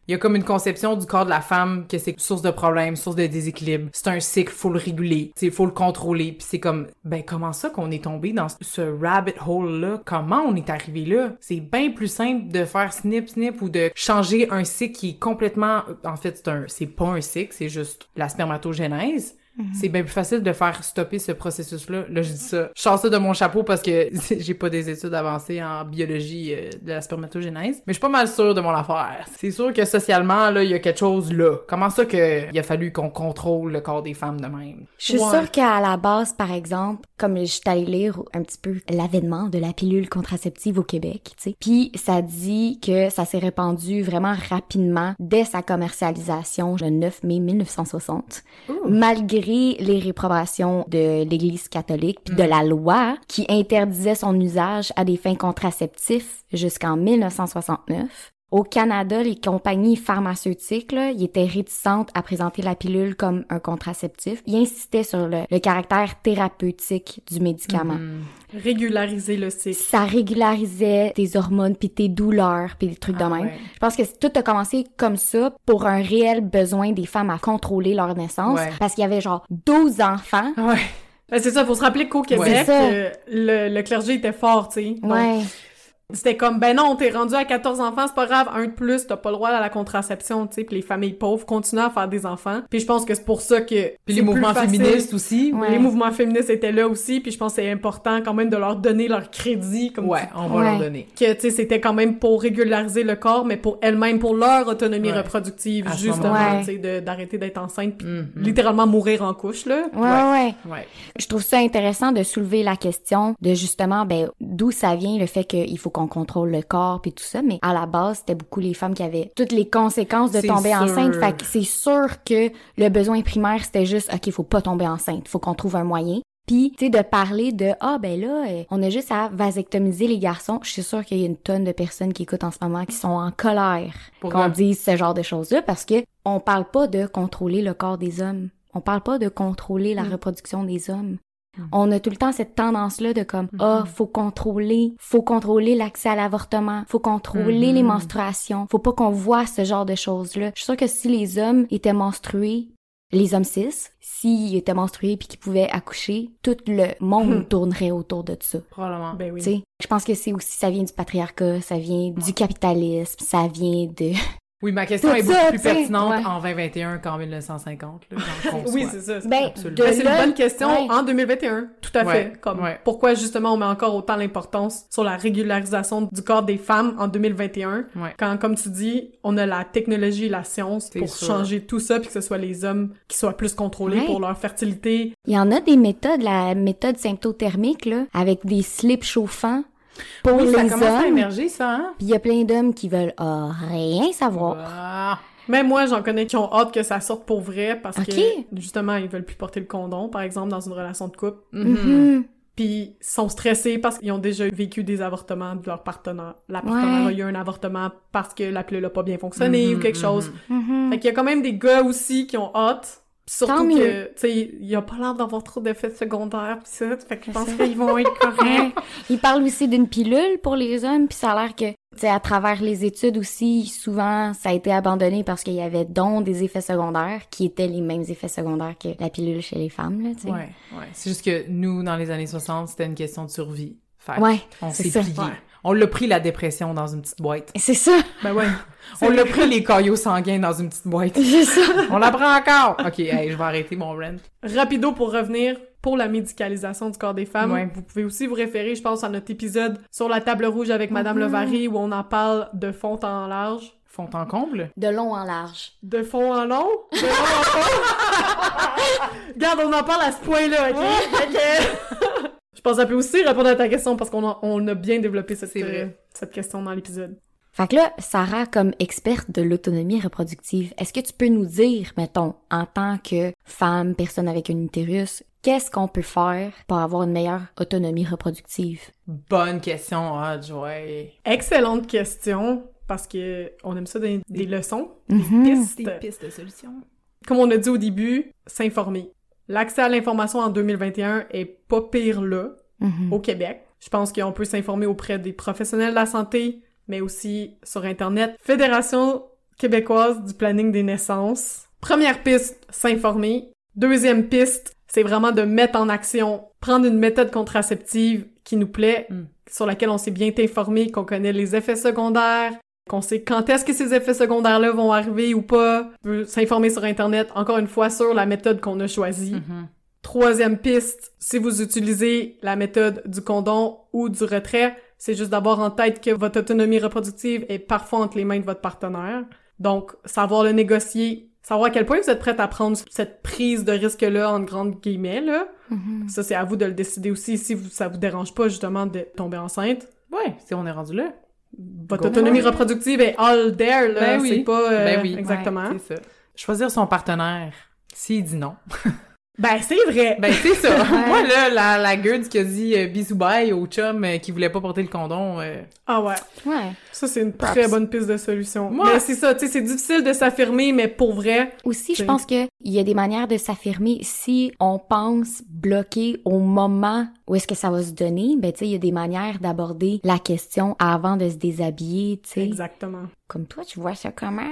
Il y a comme une conception du corps de la femme que c'est source de problèmes, source de déséquilibre. C'est un cycle, faut le réguler, il faut le contrôler. Puis c'est comme, ben comment ça qu'on est tombé dans ce rabbit hole-là? Comment on est arrivé là? C'est bien plus simple de faire snip snip ou de changer un cycle qui est complètement... En fait, c'est un, c'est pas un cycle, c'est juste la spermatogénèse. C'est bien plus facile de faire stopper ce processus-là. Là, je dis ça. Je sors ça de mon chapeau parce que j'ai pas des études avancées en biologie euh, de la spermatogénèse. Mais je suis pas mal sûre de mon affaire. C'est sûr que socialement, là, il y a quelque chose là. Comment ça que il a fallu qu'on contrôle le corps des femmes de même? Je suis Ouais. sûre qu'à la base, par exemple, comme je suis allée lire un petit peu l'avènement de la pilule contraceptive au Québec, tu sais, puis ça dit que ça s'est répandu vraiment rapidement dès sa commercialisation le 9 mai 1960, malgré les réprobations de l'Église catholique puis de la loi qui interdisait son usage à des fins contraceptifs jusqu'en 1969. Au Canada, les compagnies pharmaceutiques, là, ils étaient réticentes à présenter la pilule comme un contraceptif. Ils insistaient sur le, le caractère thérapeutique du médicament. Régulariser le cycle. Ça régularisait tes hormones, puis tes douleurs, puis des trucs de Ah même. ouais. Je pense que tout a commencé comme ça pour un réel besoin des femmes à contrôler leur naissance. Ouais. Parce qu'il y avait genre 12 enfants. Ouais. Ben, c'est ça, faut se rappeler qu'au Québec, ça. euh, le, le clergé était fort, tu sais. Ouais. C'était comme, ben non, t'es rendu à 14 enfants, c'est pas grave, un de plus, t'as pas le droit à la contraception, tu sais, puis les familles pauvres continuent à faire des enfants. Puis je pense que c'est pour ça que... Puis les mouvements facile. féministes aussi. Ouais. Les mouvements féministes étaient là aussi, puis je pense que c'est important quand même de leur donner leur crédit, comme Ouais, on va Ouais. leur donner. que tu sais c'était quand même pour régulariser le corps mais pour elles-mêmes pour leur autonomie Ouais. reproductive À justement tu sais de- d'arrêter d'être enceinte puis Mhm. littéralement mourir en couche là Ouais, ouais. Ouais. Je trouve ça intéressant de soulever la question de justement, ben, d'où ça vient le fait qu'il faut qu'on contrôle le corps puis tout ça, mais à la base, c'était beaucoup les femmes qui avaient toutes les conséquences de tomber sûr. enceinte. Fait que c'est sûr que le besoin primaire, c'était juste, OK, faut pas tomber enceinte, faut qu'on trouve un moyen. Puis, tu sais, de parler de ah ben là, euh, on a juste à vasectomiser les garçons. Je suis sûre qu'il y a une tonne de personnes qui écoutent en ce moment qui sont en colère qu'on dise ce genre de choses-là parce que on parle pas de contrôler le corps des hommes. On parle pas de contrôler la Mm. reproduction des hommes. Mm. On a tout le temps cette tendance-là de comme Mhm. ah faut contrôler, faut contrôler l'accès à l'avortement, faut contrôler Mhm. les menstruations, faut pas qu'on voit ce genre de choses-là. Je suis sûre que si les hommes étaient menstrués, les hommes cis, s'ils étaient menstrués puis qu'ils pouvaient accoucher, tout le monde tournerait autour de ça. Probablement. Ben oui. Tu sais, je pense que c'est aussi ça vient du patriarcat, ça vient du capitalisme, ça vient de Oui, ma question Tout est beaucoup ça, plus pertinente ouais. en 2021 qu'en 1950. Là. Oui, c'est ça. c'est ben c'est une bonne question ouais. en 2021, tout à Ouais, fait. Comme ouais. pourquoi justement on met encore autant l'importance sur la régularisation du corps des femmes en 2021, Ouais. quand comme tu dis, on a la technologie et la science pour sûr. changer tout ça puis que ce soit les hommes qui soient plus contrôlés Ouais. pour leur fertilité. Il y en a des méthodes, la méthode symptothermique là, avec des slips chauffants pour Oui, les ça commence à émerger, ça, hein? Puis il y a plein d'hommes qui veulent ah, rien savoir. Ah. Même moi, j'en connais qui ont hâte que ça sorte pour vrai parce Ok. que justement, ils veulent plus porter le condom, par exemple, dans une relation de couple. Mhm. Mhm. Puis ils sont stressés parce qu'ils ont déjà vécu des avortements de leur partenaire. La partenaire Ouais. a eu un avortement parce que la pilule a pas bien fonctionné ou quelque mhm. chose. Mhm. Fait qu'il y a quand même des gars aussi qui ont hâte. Surtout Tant que, tu sais, il y a pas l'air d'avoir trop d'effets secondaires pis ça. Fait que je pense qu'ils vont être corrects. Il parle aussi d'une pilule pour les hommes, puis ça a l'air que, tu sais, à travers les études aussi, souvent, ça a été abandonné parce qu'il y avait donc des effets secondaires qui étaient les mêmes effets secondaires que la pilule chez les femmes, là, tu sais. Ouais, ouais. C'est juste que nous, dans les années 60, c'était une question de survie. Fait Ouais, on c'est s'est plié. Ouais. On l'a pris, la dépression, dans une petite boîte. C'est ça, ben ouais. On l'a pris, les caillots sanguins, dans une petite boîte. c'est ça. On la prend encore! OK, hey, je vais arrêter mon rent. Rapido pour revenir, pour la médicalisation du corps des femmes, Ouais. vous pouvez aussi vous référer, je pense, à notre épisode sur la table rouge avec Madame Mhm. Levary où on en parle de fond en large. Font en comble? De long en large. De fond en long? De long en fond? Regarde, on en parle à ce point-là, ok? Pense que ça peut aussi répondre à ta question parce qu'on a, on a bien développé cette, C'est vrai. euh, cette question dans l'épisode. Fait que là, Sarah, comme experte de l'autonomie reproductive, est-ce que tu peux nous dire, mettons, en tant que femme, personne avec un utérus, qu'est-ce qu'on peut faire pour avoir une meilleure autonomie reproductive? Bonne question, ah, Joy. Excellente question parce que on aime ça donner des, leçons, Mhm. pistes. Des pistes de solutions. Comme on a dit au début, s'informer. L'accès à l'information en 2021 est pas pire là, Mhm. au Québec. Je pense qu'on peut s'informer auprès des professionnels de la santé, mais aussi sur Internet. Fédération québécoise du planning des naissances. Première piste, s'informer. Deuxième piste, c'est vraiment de mettre en action, prendre une méthode contraceptive qui nous plaît, Mm. sur laquelle on s'est bien informé, qu'on connaît les effets secondaires, qu'on sait quand est-ce que ces effets secondaires-là vont arriver ou pas. Peut s'informer sur Internet, encore une fois, sur la méthode qu'on a choisie. Mhm. Troisième piste, si vous utilisez la méthode du condom ou du retrait, c'est juste d'avoir en tête que votre autonomie reproductive est parfois entre les mains de votre partenaire. Donc, savoir le négocier, savoir à quel point vous êtes prête à prendre cette prise de risque-là, en grandes guillemets, là. Mhm. Ça, c'est à vous de le décider aussi si vous, ça vous dérange pas, justement, de tomber enceinte. Ouais, si on est rendu là. Votre autonomie reproductive est all there, là. Ben oui. C'est pas... euh, ben oui. Exactement. Ouais, ça. Choisir son partenaire. S'il dit non. Ben, c'est vrai! Ben, c'est ça. Moi, là, la, la gueule qui a dit euh, bisous bye au chum euh, qui voulait pas porter le condom. euh, Ah ouais. Ouais. Ça, c'est une Props. très bonne piste de solution. Moi- c'est ça, tu sais, c'est difficile de s'affirmer, mais pour vrai, Aussi, je pense que il y a des manières de s'affirmer. Si on pense bloquer au moment où est-ce que ça va se donner, ben tu sais, il y a des manières d'aborder la question avant de se déshabiller, tu sais. exactement. Comme toi, tu vois ça comment?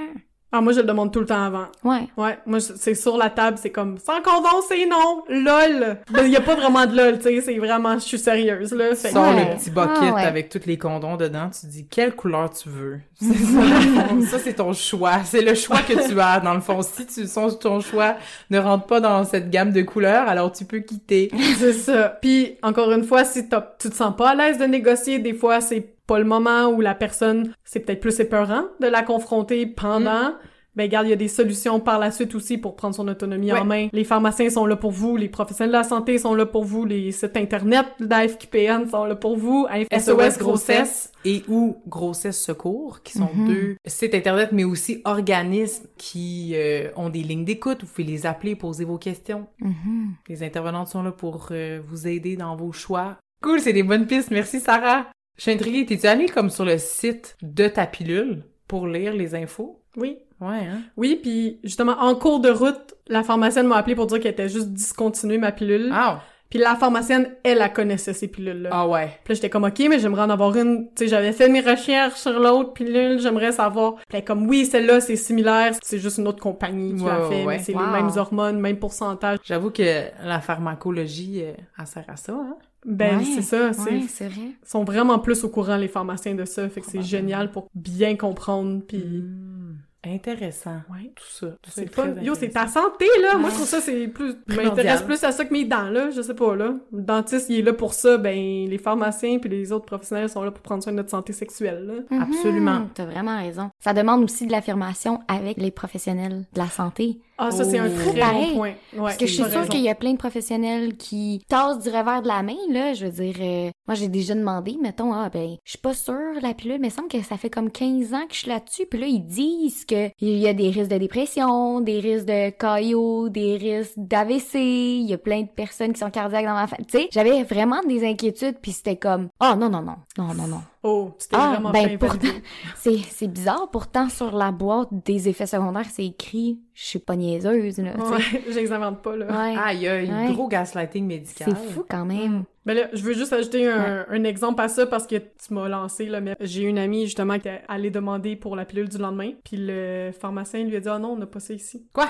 Ah, moi, je le demande tout le temps avant. Ouais. Ouais, moi, c'est sur la table, c'est comme, sans condom, c'est non! LOL! Il y a pas vraiment de LOL, tu sais, c'est vraiment, je suis sérieuse, là. Fait Sors Ouais. le petit bucket Ah, ouais. avec tous les condoms dedans, tu dis quelle couleur tu veux? C'est ça, ça c'est ton choix. C'est le choix que tu as, dans le fond. Si tu sens ton choix ne rentre pas dans cette gamme de couleurs, alors tu peux quitter. C'est ça. Puis, encore une fois, si t'as- tu te sens pas à l'aise de négocier, des fois, c'est pas le moment où la personne, c'est peut-être plus épeurant de la confronter pendant. ben regarde, il y a des solutions par la suite aussi pour prendre son autonomie Ouais. en main. Les pharmaciens sont là pour vous, les professionnels de la santé sont là pour vous, les sites internet d'AFQPN sont là pour vous, SOS Grossesse. et ou Grossesse Secours, qui sont Mhm. deux sites internet, mais aussi organismes qui euh, ont des lignes d'écoute. Vous pouvez les appeler, poser vos questions. Mhm. Les intervenantes sont là pour euh, vous aider dans vos choix. Cool, c'est des bonnes pistes. Merci, Sarah. Je suis intriguée. T'es-tu allée comme sur le site de ta pilule pour lire les infos? Oui. Ouais, hein? Oui, puis justement, en cours de route, la pharmacienne m'a appelé pour dire qu'elle était juste discontinuée ma pilule. Ah! Puis la pharmacienne, elle, elle connaissait ces pilules-là. Ah ouais. Puis là, j'étais comme, OK, mais j'aimerais en avoir une. Tu sais, j'avais fait mes recherches sur l'autre pilule, j'aimerais savoir. Puis elle comme, oui, celle-là, c'est similaire, c'est juste une autre compagnie qui Ouais, l'a fait, ouais. mais c'est Wow. les mêmes hormones, même pourcentage. J'avoue que la pharmacologie, euh, elle sert à ça, hein? Ben, Ouais, c'est ça, c'est... Ouais, c'est vrai. Ils sont vraiment plus au courant, les pharmaciens, de ça, fait que c'est génial pour bien comprendre, puis... Hmm. Intéressant. Ouais. Tout ça. C'est fun. Yo, c'est ta santé, là! Moi, je trouve ça, c'est plus... Je m'intéresse plus à ça que mes dents, là. Je sais pas, là. Le dentiste, il est là pour ça. Ben, les pharmaciens puis les autres professionnels sont là pour prendre soin de notre santé sexuelle, là. Absolument. T'as vraiment raison. Ça demande aussi de l'affirmation avec les professionnels de la santé. Ah, ça, c'est un Oh. très Pareil. bon point. Ouais, Parce que je suis sûre qu'il y a plein de professionnels qui tassent du revers de la main, là. Je veux dire, euh, moi, j'ai déjà demandé, mettons, ah, ben, je suis pas sûre, la pilule, mais il me semble que ça fait comme 15 ans que je suis là-dessus. Puis là, ils disent que il y a des risques de dépression, des risques de KO, des risques d'AVC. Il y a plein de personnes qui sont cardiaques dans ma famille. Tu sais, j'avais vraiment des inquiétudes, puis c'était comme, oh, non, non, non, non, non, non. Oh, tu t'es Ah, vraiment ben, fait pourtant, invalider. c'est, c'est bizarre. Pourtant, sur la boîte des effets secondaires, c'est écrit, je suis pas niaiseuse, là. Ouais, je les invente pas, là. Ouais. Ah, il y a un Ouais. gros gaslighting médical. C'est fou quand même. Ben là, je veux juste ajouter un, un exemple à ça parce que tu m'as lancé, là, mais j'ai une amie, justement, qui est allée demander pour la pilule du lendemain, puis le pharmacien lui a dit « Ah non, on n'a pas ça ici. » Quoi?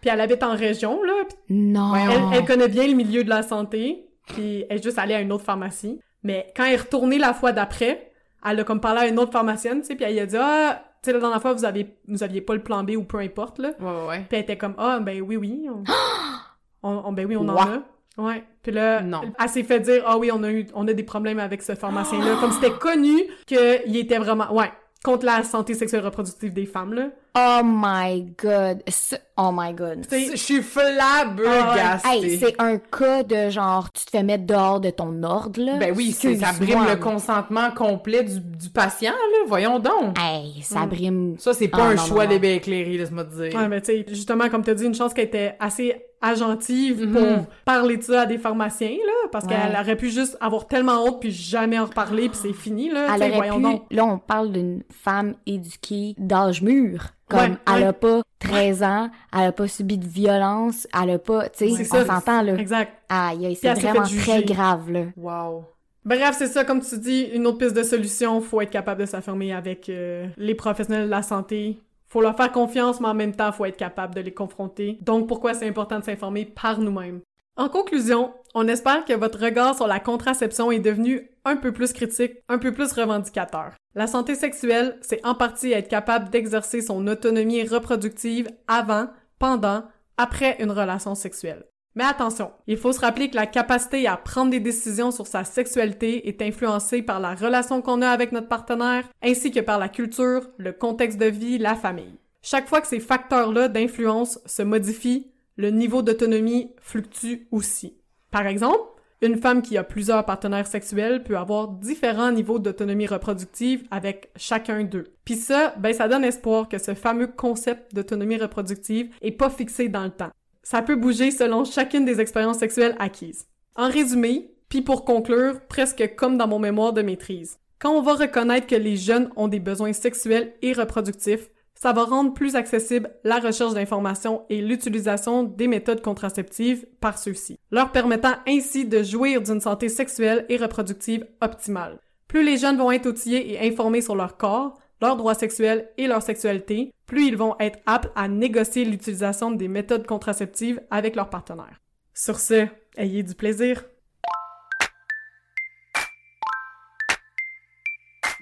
Puis elle habite en région, là, puis Non. elle, elle connaît bien le milieu de la santé, puis elle est juste allée à une autre pharmacie. Mais quand elle est retournée la fois d'après, elle a comme parlé à une autre pharmacienne, tu sais, puis elle a dit « Ah, tu sais, la dernière fois, vous, avez, vous aviez pas le plan B ou peu importe, là. » Ouais, ouais, ouais. Puis elle était comme ah ben oui oui on, on- on- ben oui on en a ouais puis là Non. elle s'est fait dire ah oui on a eu on a des problèmes avec ce pharmacien là comme c'était connu que il était vraiment ouais contre la santé sexuelle reproductive des femmes là Oh my god. Oh my god. Tu sais, Je suis flabbergastée. Hey, c'est un cas de genre, tu te fais mettre dehors de ton ordre, là. Ben oui, c'est, ça brime le consentement complet du, du patient, là. Voyons donc. Hey, ça Mm. brime. Ça, c'est pas Ah, un non, choix bien éclairés, laisse-moi te dire. ouais mais tu sais justement comme t'as dit une chance qu'elle était assez agentive Mhm. pour parler de ça à des pharmaciens là parce Ouais. qu'elle aurait pu juste avoir tellement honte puis jamais en reparler puis c'est fini là Elle aurait voyons pu, donc là, on parle d'une femme éduquée d'âge mûr. Comme, Ouais, elle ouais. a pas 13 ans, elle a pas subi de violence, elle a pas, tu sais, on s'entend, là. exact Aïe, elle c'est vraiment très grave, là. Wow. Bref, c'est ça, comme tu dis, une autre piste de solution, faut être capable de s'affirmer avec euh, les professionnels de la santé. Faut leur faire confiance, mais en même temps, faut être capable de les confronter. Donc, pourquoi c'est important de s'informer par nous-mêmes? En conclusion, on espère que votre regard sur la contraception est devenu un peu plus critique, un peu plus revendicateur. La santé sexuelle, c'est en partie être capable d'exercer son autonomie reproductive avant, pendant, après une relation sexuelle. Mais attention, il faut se rappeler que la capacité à prendre des décisions sur sa sexualité est influencée par la relation qu'on a avec notre partenaire, ainsi que par la culture, le contexte de vie, la famille. Chaque fois que ces facteurs-là d'influence se modifient, le niveau d'autonomie fluctue aussi. Par exemple, une femme qui a plusieurs partenaires sexuels peut avoir différents niveaux d'autonomie reproductive avec chacun d'eux. Puis ça, ben ça donne espoir que ce fameux concept d'autonomie reproductive est pas fixé dans le temps. Ça peut bouger selon chacune des expériences sexuelles acquises. En résumé, puis pour conclure, presque comme dans mon mémoire de maîtrise, quand on va reconnaître que les jeunes ont des besoins sexuels et reproductifs, ça va rendre plus accessible la recherche d'informations et l'utilisation des méthodes contraceptives par ceux-ci, leur permettant ainsi de jouir d'une santé sexuelle et reproductive optimale. Plus les jeunes vont être outillés et informés sur leur corps, leurs droits sexuels et leur sexualité, plus ils vont être aptes à négocier l'utilisation des méthodes contraceptives avec leurs partenaires. Sur ce, ayez du plaisir.